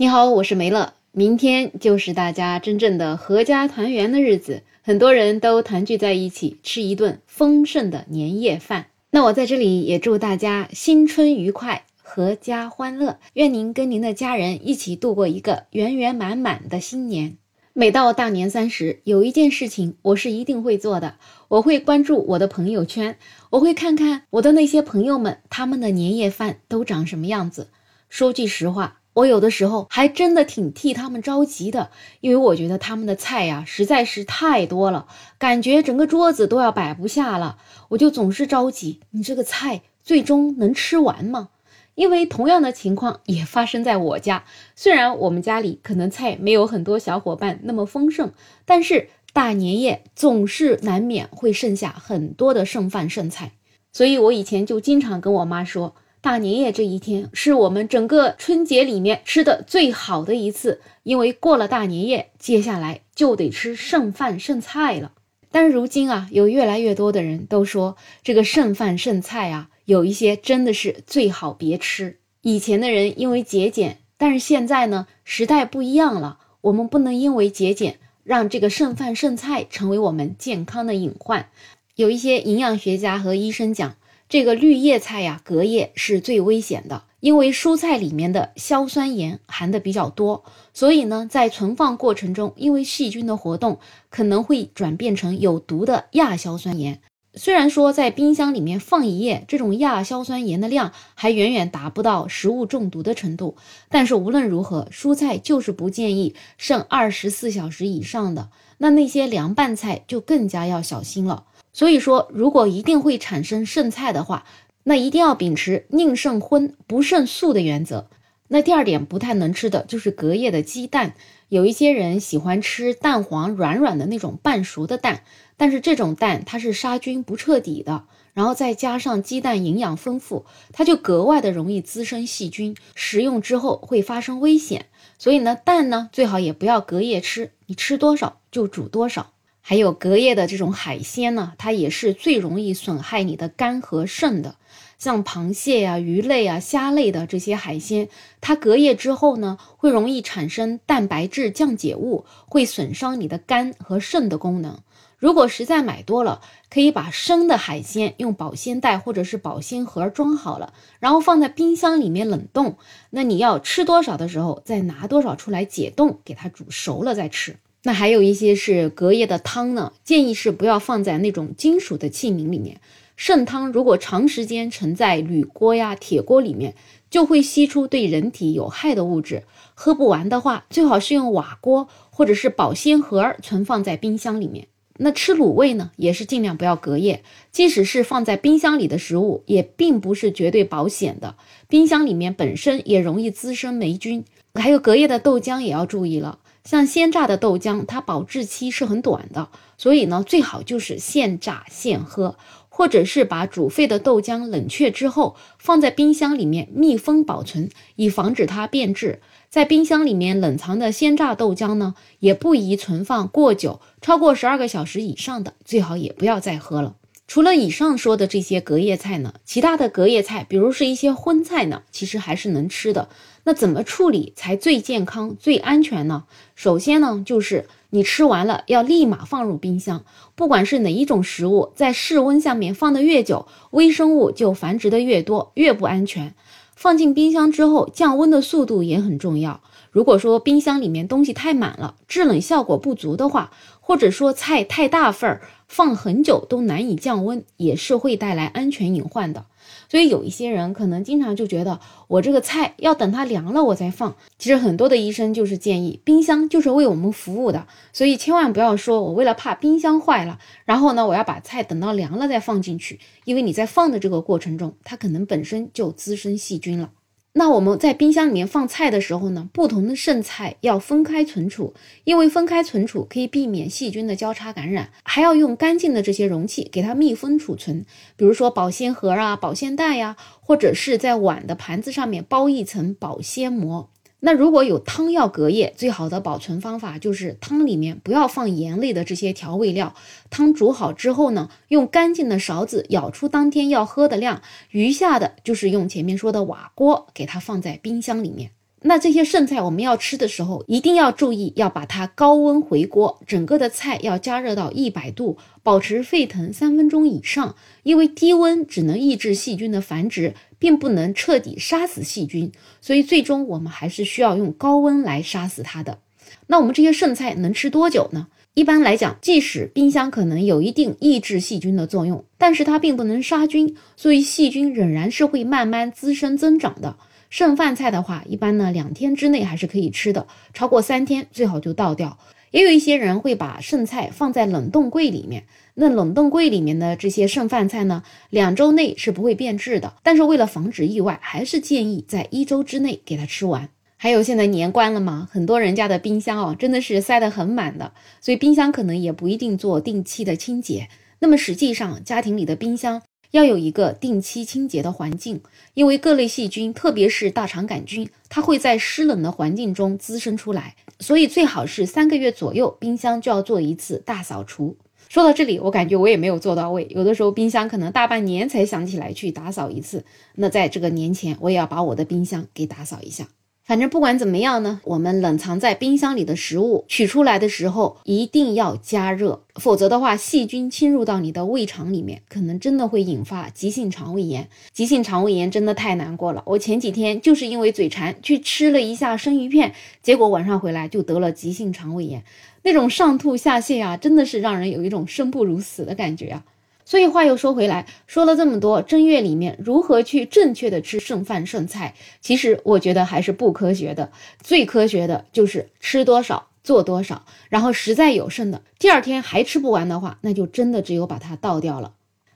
你好，我是梅乐。明天就是大家真正的合家团圆的日子，很多人都团聚在一起，吃一顿丰盛的年夜饭。那我在这里也祝大家新春愉快，阖家欢乐。愿您跟您的家人一起度过一个圆圆满满的新年。每到大年三十，有一件事情我是一定会做的，我会关注我的朋友圈，我会看看我的那些朋友们他们的年夜饭都长什么样子。说句实话。我有的时候还真的挺替他们着急的，因为我觉得他们的菜呀实在是太多了，感觉整个桌子都要摆不下了。我就总是着急，你这个菜最终能吃完吗？因为同样的情况也发生在我家，虽然我们家里可能菜没有很多小伙伴那么丰盛，但是大年夜总是难免会剩下很多的剩饭剩菜，所以我以前就经常跟我妈说。大年夜这一天是我们整个春节里面吃的最好的一次，因为过了大年夜，接下来就得吃剩饭剩菜了。但如今啊，有越来越多的人都说这个剩饭剩菜啊，有一些真的是最好别吃。以前的人因为节俭，但是现在呢，时代不一样了，我们不能因为节俭让这个剩饭剩菜成为我们健康的隐患。有一些营养学家和医生讲。这个绿叶菜呀，隔夜是最危险的，因为蔬菜里面的硝酸盐含的比较多，所以呢，在存放过程中，因为细菌的活动，可能会转变成有毒的亚硝酸盐。虽然说在冰箱里面放一夜，这种亚硝酸盐的量还远远达不到食物中毒的程度，但是无论如何，蔬菜就是不建议剩二十四小时以上的。那那些凉拌菜就更加要小心了。所以说，如果一定会产生剩菜的话，那一定要秉持宁剩荤不剩素的原则。那第二点不太能吃的就是隔夜的鸡蛋，有一些人喜欢吃蛋黄软软的那种半熟的蛋，但是这种蛋它是杀菌不彻底的，然后再加上鸡蛋营养丰富，它就格外的容易滋生细菌，食用之后会发生危险。所以呢，蛋呢最好也不要隔夜吃，你吃多少就煮多少。还有隔夜的这种海鲜呢，它也是最容易损害你的肝和肾的。像螃蟹呀、鱼类啊、虾类的这些海鲜，它隔夜之后呢，会容易产生蛋白质降解物，会损伤你的肝和肾的功能。如果实在买多了，可以把生的海鲜用保鲜袋或者是保鲜盒装好了，然后放在冰箱里面冷冻。那你要吃多少的时候，再拿多少出来解冻，给它煮熟了再吃。那还有一些是隔夜的汤呢，建议是不要放在那种金属的器皿里面。剩汤如果长时间盛在铝锅呀、铁锅里面，就会吸出对人体有害的物质。喝不完的话，最好是用瓦锅或者是保鲜盒存放在冰箱里面。那吃卤味呢，也是尽量不要隔夜。即使是放在冰箱里的食物，也并不是绝对保险的。冰箱里面本身也容易滋生霉菌。还有隔夜的豆浆也要注意了。像鲜榨的豆浆，它保质期是很短的，所以呢，最好就是现榨现喝，或者是把煮沸的豆浆冷却之后，放在冰箱里面密封保存，以防止它变质。在冰箱里面冷藏的鲜榨豆浆呢，也不宜存放过久，超过十二个小时以上的，最好也不要再喝了。除了以上说的这些隔夜菜呢，其他的隔夜菜，比如是一些荤菜呢，其实还是能吃的。那怎么处理才最健康、最安全呢？首先呢，就是你吃完了要立马放入冰箱。不管是哪一种食物，在室温下面放的越久，微生物就繁殖的越多，越不安全。放进冰箱之后，降温的速度也很重要。如果说冰箱里面东西太满了，制冷效果不足的话，或者说菜太大份儿，放很久都难以降温，也是会带来安全隐患的。所以有一些人可能经常就觉得，我这个菜要等它凉了我再放。其实很多的医生就是建议，冰箱就是为我们服务的，所以千万不要说我为了怕冰箱坏了，然后呢我要把菜等到凉了再放进去，因为你在放的这个过程中，它可能本身就滋生细菌了。那我们在冰箱里面放菜的时候呢，不同的剩菜要分开存储，因为分开存储可以避免细菌的交叉感染，还要用干净的这些容器给它密封储存，比如说保鲜盒啊、保鲜袋呀，或者是在碗的盘子上面包一层保鲜膜。那如果有汤要隔夜，最好的保存方法就是汤里面不要放盐类的这些调味料。汤煮好之后呢，用干净的勺子舀出当天要喝的量，余下的就是用前面说的瓦锅给它放在冰箱里面。那这些剩菜我们要吃的时候，一定要注意要把它高温回锅，整个的菜要加热到一百度，保持沸腾三分钟以上。因为低温只能抑制细菌的繁殖，并不能彻底杀死细菌，所以最终我们还是需要用高温来杀死它的。那我们这些剩菜能吃多久呢？一般来讲，即使冰箱可能有一定抑制细菌的作用，但是它并不能杀菌，所以细菌仍然是会慢慢滋生增长的。剩饭菜的话，一般呢两天之内还是可以吃的，超过三天最好就倒掉。也有一些人会把剩菜放在冷冻柜里面，那冷冻柜里面的这些剩饭菜呢，两周内是不会变质的。但是为了防止意外，还是建议在一周之内给它吃完。还有现在年关了嘛，很多人家的冰箱哦，真的是塞得很满的，所以冰箱可能也不一定做定期的清洁。那么实际上，家庭里的冰箱。要有一个定期清洁的环境，因为各类细菌，特别是大肠杆菌，它会在湿冷的环境中滋生出来，所以最好是三个月左右，冰箱就要做一次大扫除。说到这里，我感觉我也没有做到位，有的时候冰箱可能大半年才想起来去打扫一次。那在这个年前，我也要把我的冰箱给打扫一下。反正不管怎么样呢，我们冷藏在冰箱里的食物取出来的时候一定要加热，否则的话，细菌侵入到你的胃肠里面，可能真的会引发急性肠胃炎。急性肠胃炎真的太难过了。我前几天就是因为嘴馋去吃了一下生鱼片，结果晚上回来就得了急性肠胃炎，那种上吐下泻啊，真的是让人有一种生不如死的感觉啊。所以话又说回来，说了这么多，正月里面如何去正确的吃剩饭剩菜？其实我觉得还是不科学的。最科学的就是吃多少做多少，然后实在有剩的，第二天还吃不完的话，那就真的只有把它倒掉了。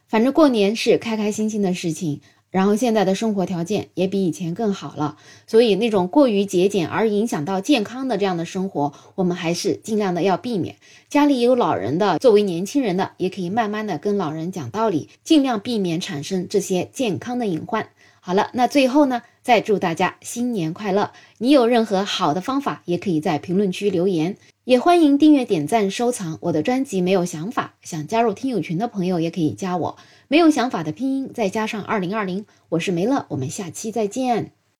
反正过年是开开心心的事情。然后现在的生活条件也比以前更好了，所以那种过于节俭而影响到健康的这样的生活，我们还是尽量的要避免。家里有老人的，作为年轻人的，也可以慢慢的跟老人讲道理，尽量避免产生这些健康的隐患。好了，那最后呢，再祝大家新年快乐！你有任何好的方法，也可以在评论区留言。也欢迎订阅、点赞、收藏我的专辑。没有想法，想加入听友群的朋友也可以加我。没有想法的拼音再加上二零二零，我是梅乐，我们下期再见。